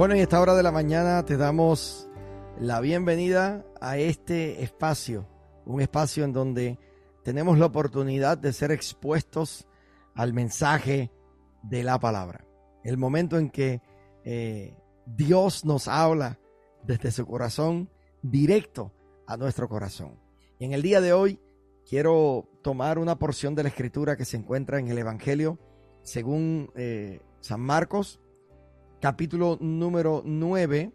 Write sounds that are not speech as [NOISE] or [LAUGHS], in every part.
Bueno, y esta hora de la mañana te damos la bienvenida a este espacio, un espacio en donde tenemos la oportunidad de ser expuestos al mensaje de la palabra. El momento en que eh, Dios nos habla desde su corazón directo a nuestro corazón. Y en el día de hoy quiero tomar una porción de la escritura que se encuentra en el Evangelio según eh, San Marcos, capítulo número 9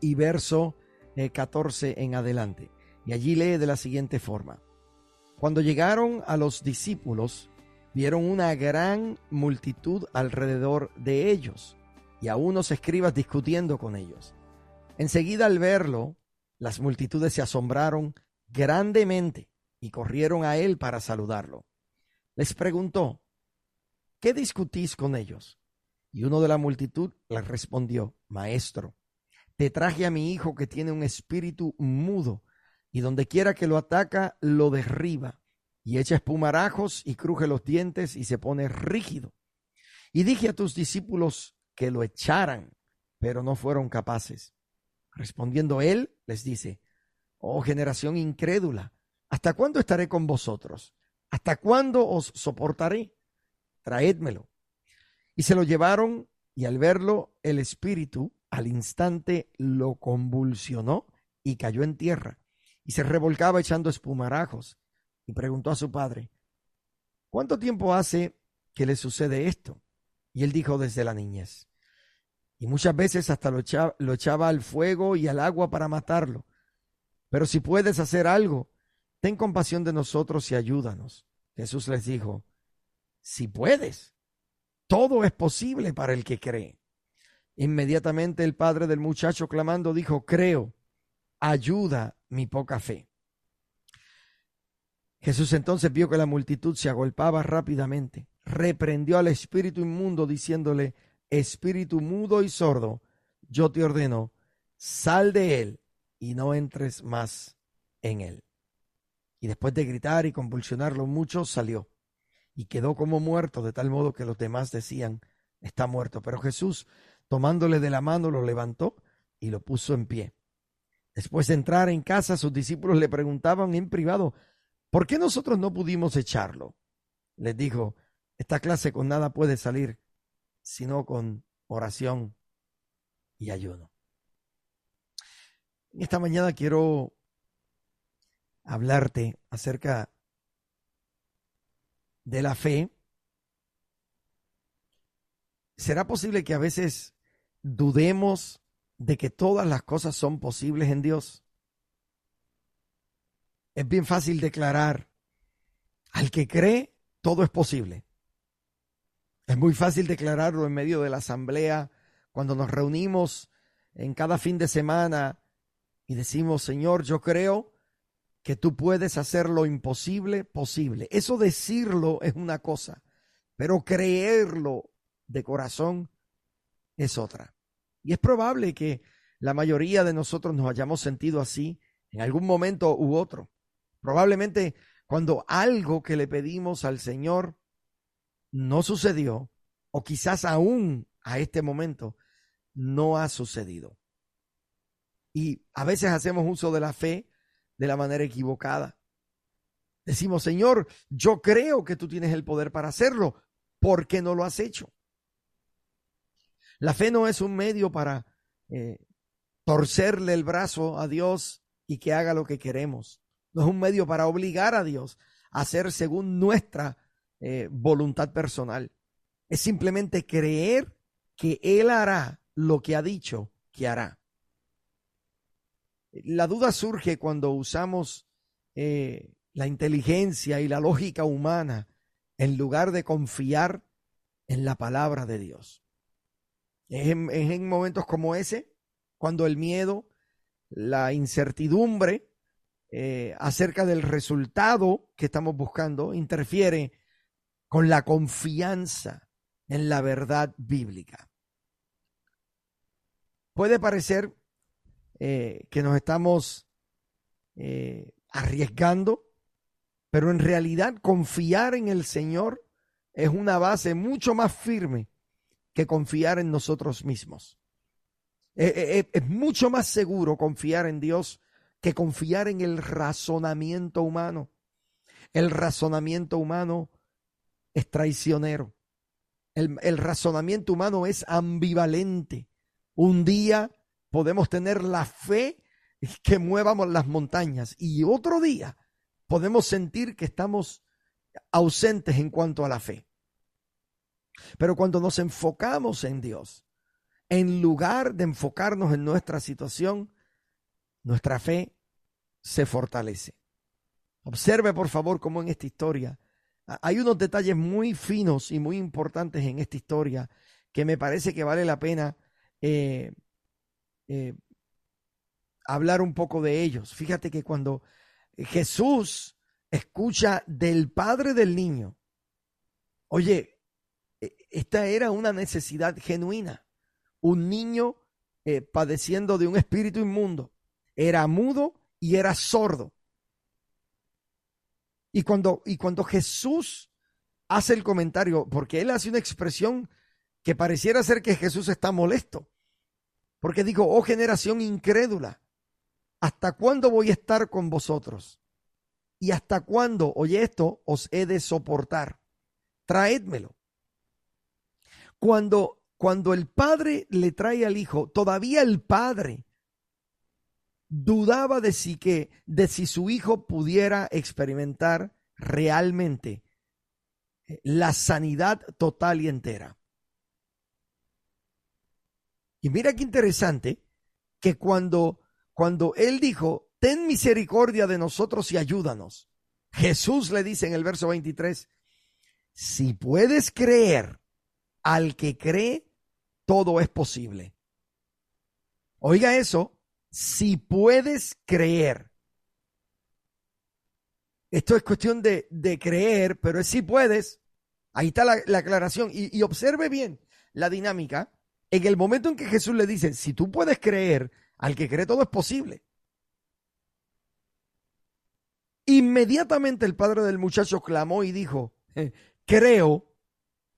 y verso 14 eh, en adelante. Y allí lee de la siguiente forma. Cuando llegaron a los discípulos, vieron una gran multitud alrededor de ellos y a unos escribas discutiendo con ellos. Enseguida al verlo, las multitudes se asombraron grandemente y corrieron a él para saludarlo. Les preguntó, ¿qué discutís con ellos? Y uno de la multitud les respondió, Maestro, te traje a mi hijo que tiene un espíritu mudo, y donde quiera que lo ataca, lo derriba, y echa espumarajos y cruje los dientes y se pone rígido. Y dije a tus discípulos que lo echaran, pero no fueron capaces. Respondiendo él, les dice, Oh generación incrédula, ¿hasta cuándo estaré con vosotros? ¿Hasta cuándo os soportaré? Traédmelo. Y se lo llevaron y al verlo el espíritu al instante lo convulsionó y cayó en tierra y se revolcaba echando espumarajos y preguntó a su padre, ¿cuánto tiempo hace que le sucede esto? Y él dijo desde la niñez. Y muchas veces hasta lo echaba, lo echaba al fuego y al agua para matarlo. Pero si puedes hacer algo, ten compasión de nosotros y ayúdanos. Jesús les dijo, si puedes, todo es posible para el que cree. Inmediatamente el padre del muchacho clamando dijo, creo, ayuda mi poca fe. Jesús entonces vio que la multitud se agolpaba rápidamente, reprendió al espíritu inmundo diciéndole, espíritu mudo y sordo, yo te ordeno, sal de él y no entres más en él. Y después de gritar y convulsionarlo mucho, salió y quedó como muerto, de tal modo que los demás decían, está muerto. Pero Jesús, tomándole de la mano, lo levantó y lo puso en pie. Después de entrar en casa, sus discípulos le preguntaban en privado, ¿por qué nosotros no pudimos echarlo? Les dijo, esta clase con nada puede salir, sino con oración y ayuno. Esta mañana quiero hablarte acerca de la fe, ¿será posible que a veces dudemos de que todas las cosas son posibles en Dios? Es bien fácil declarar, al que cree, todo es posible. Es muy fácil declararlo en medio de la asamblea, cuando nos reunimos en cada fin de semana y decimos, Señor, yo creo que tú puedes hacer lo imposible posible. Eso decirlo es una cosa, pero creerlo de corazón es otra. Y es probable que la mayoría de nosotros nos hayamos sentido así en algún momento u otro. Probablemente cuando algo que le pedimos al Señor no sucedió, o quizás aún a este momento no ha sucedido. Y a veces hacemos uso de la fe de la manera equivocada. Decimos, Señor, yo creo que tú tienes el poder para hacerlo. ¿Por qué no lo has hecho? La fe no es un medio para eh, torcerle el brazo a Dios y que haga lo que queremos. No es un medio para obligar a Dios a hacer según nuestra eh, voluntad personal. Es simplemente creer que Él hará lo que ha dicho que hará. La duda surge cuando usamos eh, la inteligencia y la lógica humana en lugar de confiar en la palabra de Dios. Es en, momentos como ese cuando el miedo, la incertidumbre eh, acerca del resultado que estamos buscando interfiere con la confianza en la verdad bíblica. Puede parecer eh, que nos estamos eh, arriesgando, pero en realidad confiar en el Señor es una base mucho más firme que confiar en nosotros mismos. Eh, eh, eh, es mucho más seguro confiar en Dios que confiar en el razonamiento humano. El razonamiento humano es traicionero. El, razonamiento humano es ambivalente. Un día podemos tener la fe que muevamos las montañas y otro día podemos sentir que estamos ausentes en cuanto a la fe. Pero cuando nos enfocamos en Dios, en lugar de enfocarnos en nuestra situación, nuestra fe se fortalece. Observe por favor cómo en esta historia hay unos detalles muy finos y muy importantes en esta historia que me parece que vale la pena eh, eh, hablar un poco de ellos. Fíjate que cuando Jesús escucha del padre del niño, oye, e, esta era una necesidad genuina. Un niño eh, padeciendo de un espíritu inmundo. Era mudo y era sordo. Y cuando, y cuando Jesús hace el comentario, porque él hace una expresión que pareciera ser que Jesús está molesto, porque dijo, oh generación incrédula, ¿hasta cuándo voy a estar con vosotros? ¿Y hasta cuándo, oye esto, os he de soportar? Traédmelo. Cuando, cuando el padre le trae al hijo, todavía el padre dudaba de si que, de si su hijo pudiera experimentar realmente eh, la sanidad total y entera. Y mira qué interesante que cuando, cuando él dijo, ten misericordia de nosotros y ayúdanos, Jesús le dice en el verso 23, si puedes creer, al que cree, todo es posible. Oiga eso, si puedes creer. Esto es cuestión de, creer, pero es si puedes. Ahí está la, aclaración. Y, y, observe bien la dinámica. En el momento en que Jesús le dice, si tú puedes creer, al que cree todo es posible. Inmediatamente el padre del muchacho clamó y dijo, creo,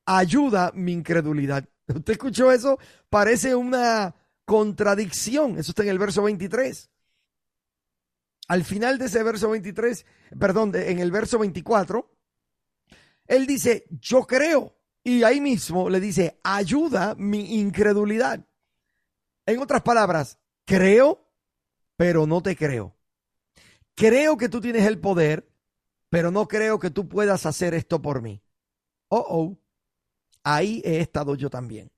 ayuda mi incredulidad. [LAUGHS] ¿Usted escuchó eso? Parece una contradicción. Eso está en el verso 23. Al final de ese verso 23, perdón, en el verso 24, él dice, yo creo. Y ahí mismo le dice, ayuda mi incredulidad. En otras palabras, creo, pero no te creo. Creo que tú tienes el poder, pero no creo que tú puedas hacer esto por mí. Oh, oh. Ahí he estado yo también.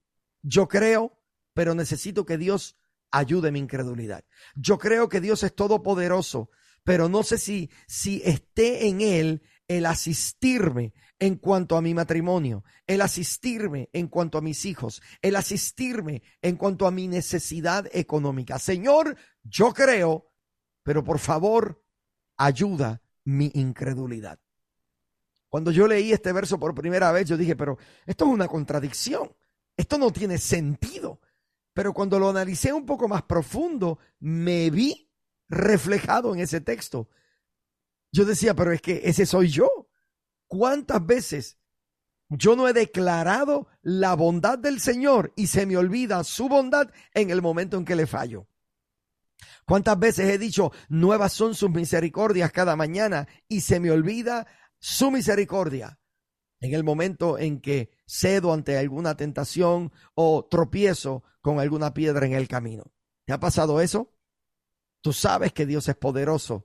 Yo creo, pero necesito que Dios ayude mi incredulidad. Yo creo que Dios es todopoderoso, pero no sé si, si esté en Él el asistirme en cuanto a mi matrimonio, el asistirme en cuanto a mis hijos, el asistirme en cuanto a mi necesidad económica. Señor, yo creo, pero por favor, ayuda mi incredulidad. Cuando yo leí este verso por primera vez, yo dije, pero esto es una contradicción, esto no tiene sentido. Pero cuando lo analicé un poco más profundo, me vi reflejado en ese texto. Yo decía, pero es que ese soy yo. ¿Cuántas veces yo no he declarado la bondad del Señor y se me olvida su bondad en el momento en que le fallo? ¿Cuántas veces he dicho, nuevas son sus misericordias cada mañana y se me olvida su misericordia en el momento en que cedo ante alguna tentación o tropiezo con alguna piedra en el camino. ¿Te ha pasado eso? Tú sabes que Dios es poderoso,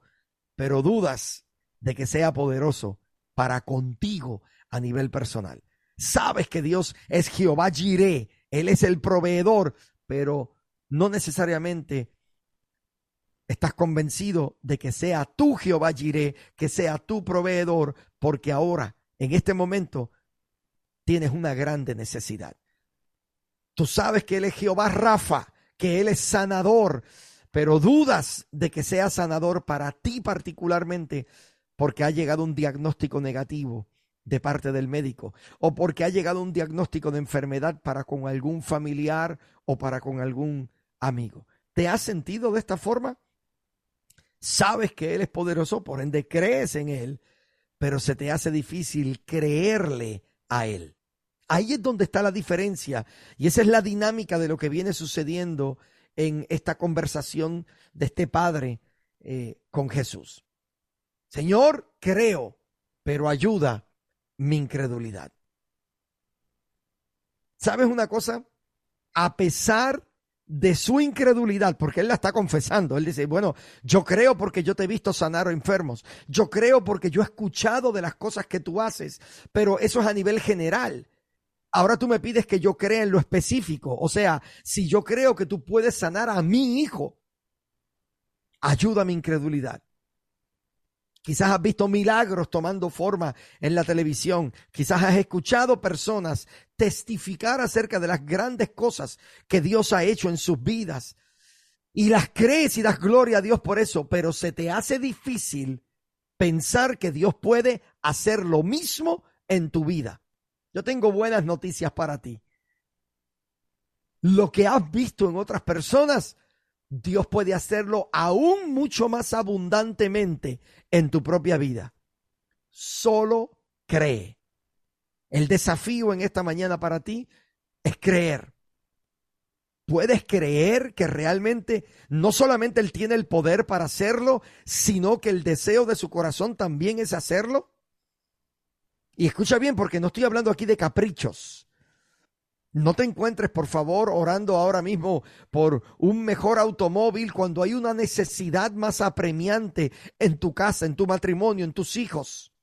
pero dudas de que sea poderoso para contigo a nivel personal. Sabes que Dios es Jehová Jireh, Él es el proveedor, pero no necesariamente estás convencido de que sea tú Jehová Jireh, que sea tu proveedor, porque ahora, en este momento, tienes una grande necesidad. Tú sabes que Él es Jehová Rafa, que Él es sanador, pero dudas de que sea sanador para ti particularmente, porque ha llegado un diagnóstico negativo de parte del médico, o porque ha llegado un diagnóstico de enfermedad para con algún familiar o para con algún amigo. ¿Te has sentido de esta forma? sabes que Él es poderoso, por ende crees en Él, pero se te hace difícil creerle a Él. Ahí es donde está la diferencia y esa es la dinámica de lo que viene sucediendo en esta conversación de este padre eh, con Jesús. Señor, creo, pero ayuda mi incredulidad. ¿Sabes una cosa? A pesar de su incredulidad, porque él la está confesando. Él dice, bueno, yo creo porque yo te he visto sanar a enfermos. Yo creo porque yo he escuchado de las cosas que tú haces, pero eso es a nivel general. Ahora tú me pides que yo crea en lo específico. O sea, si yo creo que tú puedes sanar a mi hijo, ayuda mi incredulidad. Quizás has visto milagros tomando forma en la televisión. Quizás has escuchado personas testificar acerca de las grandes cosas que Dios ha hecho en sus vidas. Y las crees y das gloria a Dios por eso, pero se te hace difícil pensar que Dios puede hacer lo mismo en tu vida. Yo tengo buenas noticias para ti. Lo que has visto en otras personas, Dios puede hacerlo aún mucho más abundantemente en tu propia vida. Solo cree. El desafío en esta mañana para ti es creer. ¿Puedes creer que realmente no solamente Él tiene el poder para hacerlo, sino que el deseo de su corazón también es hacerlo? Y escucha bien, porque no estoy hablando aquí de caprichos. No te encuentres, por favor, orando ahora mismo por un mejor automóvil cuando hay una necesidad más apremiante en tu casa, en tu matrimonio, en tus hijos.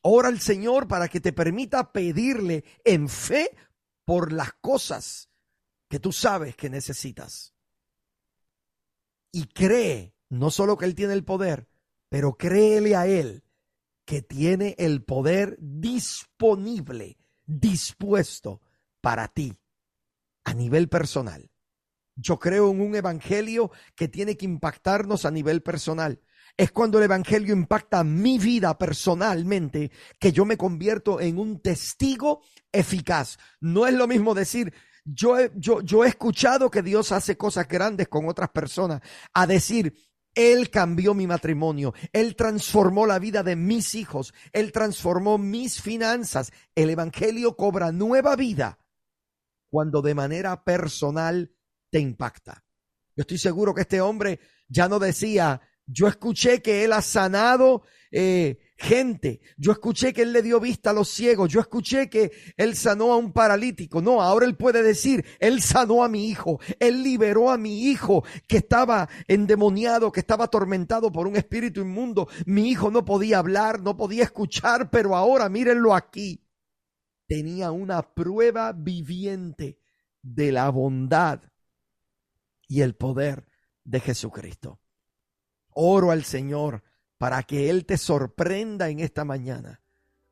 Ora al Señor para que te permita pedirle en fe por las cosas que tú sabes que necesitas. Y cree, no solo que Él tiene el poder, pero créele a Él que tiene el poder disponible dispuesto para ti a nivel personal. Yo creo en un evangelio que tiene que impactarnos a nivel personal. Es cuando el evangelio impacta mi vida personalmente que yo me convierto en un testigo eficaz. No es lo mismo decir, yo yo he escuchado que Dios hace cosas grandes con otras personas, a decir, él cambió mi matrimonio, Él transformó la vida de mis hijos, Él transformó mis finanzas. El Evangelio cobra nueva vida cuando de manera personal te impacta. Yo estoy seguro que este hombre ya no decía, yo escuché que Él ha sanado eh, gente. Yo escuché que él le dio vista a los ciegos. Yo escuché que él sanó a un paralítico. No, ahora él puede decir, él sanó a mi hijo. Él liberó a mi hijo que estaba endemoniado, que estaba atormentado por un espíritu inmundo. Mi hijo no podía hablar, no podía escuchar, pero ahora mírenlo aquí. Tenía una prueba viviente de la bondad y el poder de Jesucristo. Oro al Señor para que Él te sorprenda en esta mañana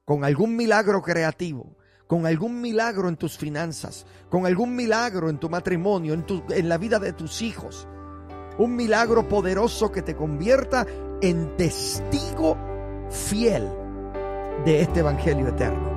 con algún milagro creativo, con algún milagro en tus finanzas, con algún milagro en tu matrimonio, en, en la vida de tus hijos. Un milagro poderoso que te convierta en testigo fiel de este Evangelio eterno.